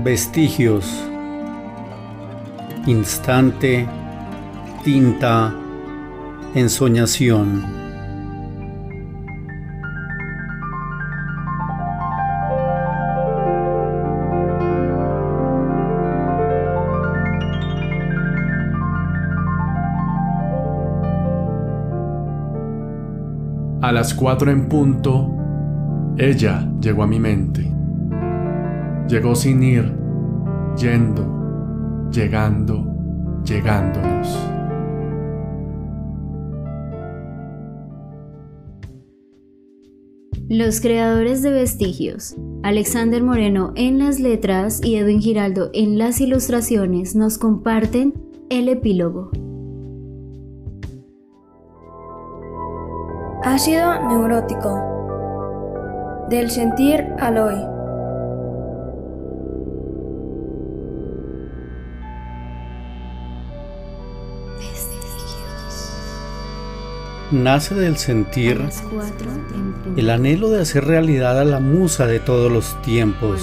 Vestigios. Instante, tinta, ensoñación. A las cuatro en punto, ella llegó a mi mente. Llegó sin ir, yendo, llegando, llegándonos. Los creadores de vestigios, Alexander Moreno en las letras y Edwin Giraldo en las ilustraciones, nos comparten el epílogo. Ácido neurótico. Del sentir al hoy. Nace del sentir el anhelo de hacer realidad a la musa de todos los tiempos,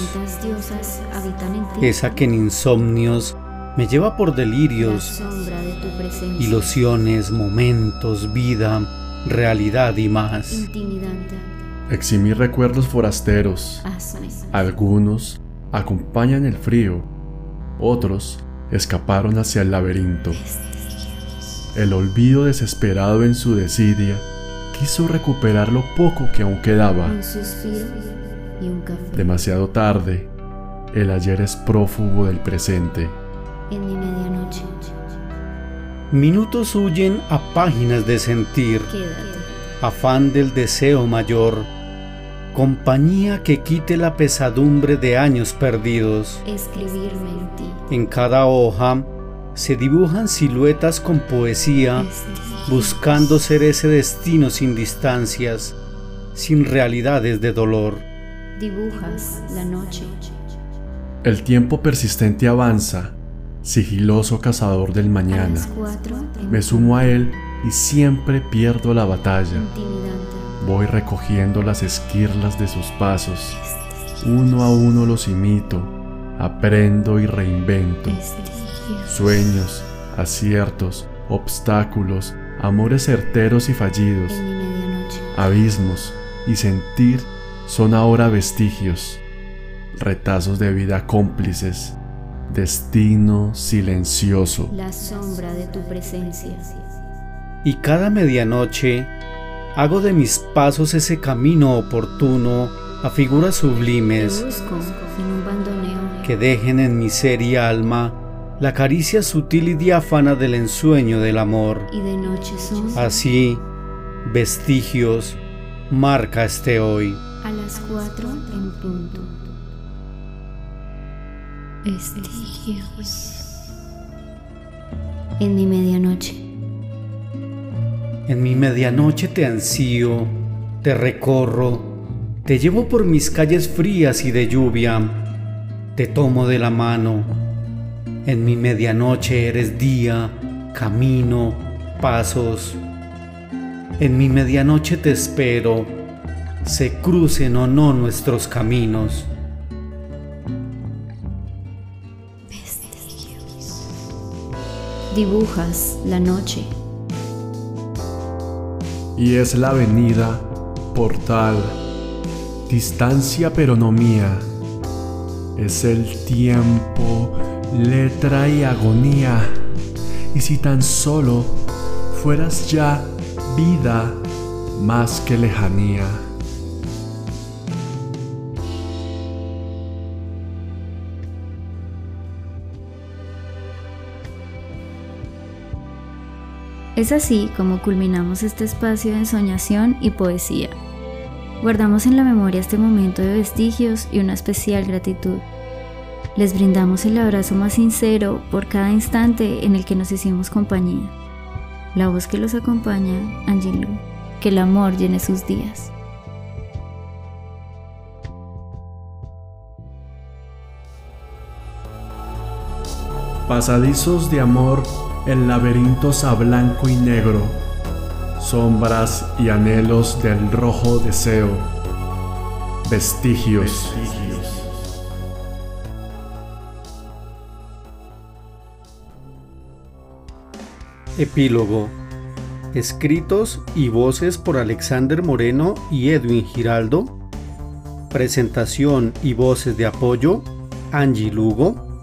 esa que en insomnios me lleva por delirios, ilusiones, momentos, vida, realidad y más. Eximir recuerdos forasteros. Algunos acompañan el frío, otros escaparon hacia el laberinto. El olvido desesperado en su desidia quiso recuperar lo poco que aún quedaba. Demasiado tarde, el ayer es prófugo del presente. En mi medianoche. Minutos huyen a páginas de sentir, afán del deseo mayor, compañía que quite la pesadumbre de años perdidos. Escribirme en ti. En cada hoja se dibujan siluetas con poesía, buscando ser ese destino sin distancias, sin realidades de dolor. Dibujas la noche. El tiempo persistente avanza sigiloso cazador del mañana. Me sumo a él y siempre pierdo la batalla. Voy recogiendo las esquirlas de sus pasos. Uno a uno los imito, aprendo y reinvento. Sueños, aciertos, obstáculos, amores certeros y fallidos, abismos y sentir son ahora vestigios, retazos de vida cómplices. Destino silencioso. La sombra de tu presencia. Y cada medianoche hago de mis pasos ese camino oportuno a figuras sublimes que dejen en mi ser y alma la caricia sutil y diáfana del ensueño del amor. Y de noche son Así, vestigios, marca este hoy. A las cuatro en punto. Vestigios. En mi medianoche. En mi medianoche te ansío, te recorro, te llevo por mis calles frías y de lluvia, te tomo de la mano. En mi medianoche eres día, camino, pasos. En mi medianoche te espero, se crucen o no nuestros caminos. Dibujas la noche. Y es la avenida, portal, distancia pero no mía. Es el tiempo, letra y agonía. Y si tan solo fueras ya vida más que lejanía. Es así como culminamos este espacio de ensoñación y poesía. Guardamos en la memoria este momento de vestigios y una especial gratitud. Les brindamos el abrazo más sincero por cada instante en el que nos hicimos compañía. La voz que los acompaña, Angelou. Que el amor llene sus días. Pasadizos de amor en laberintos a blanco y negro, sombras y anhelos del rojo deseo, vestigios. Epílogo. Escritos y voces por Alexander Moreno y Edwin Giraldo. Presentación y voces de apoyo, Angie Lugo.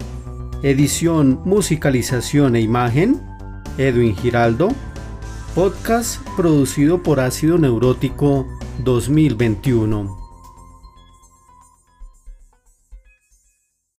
Edición, musicalización e imagen, Edwin Giraldo. Podcast producido por Ácido Neurótico 2021.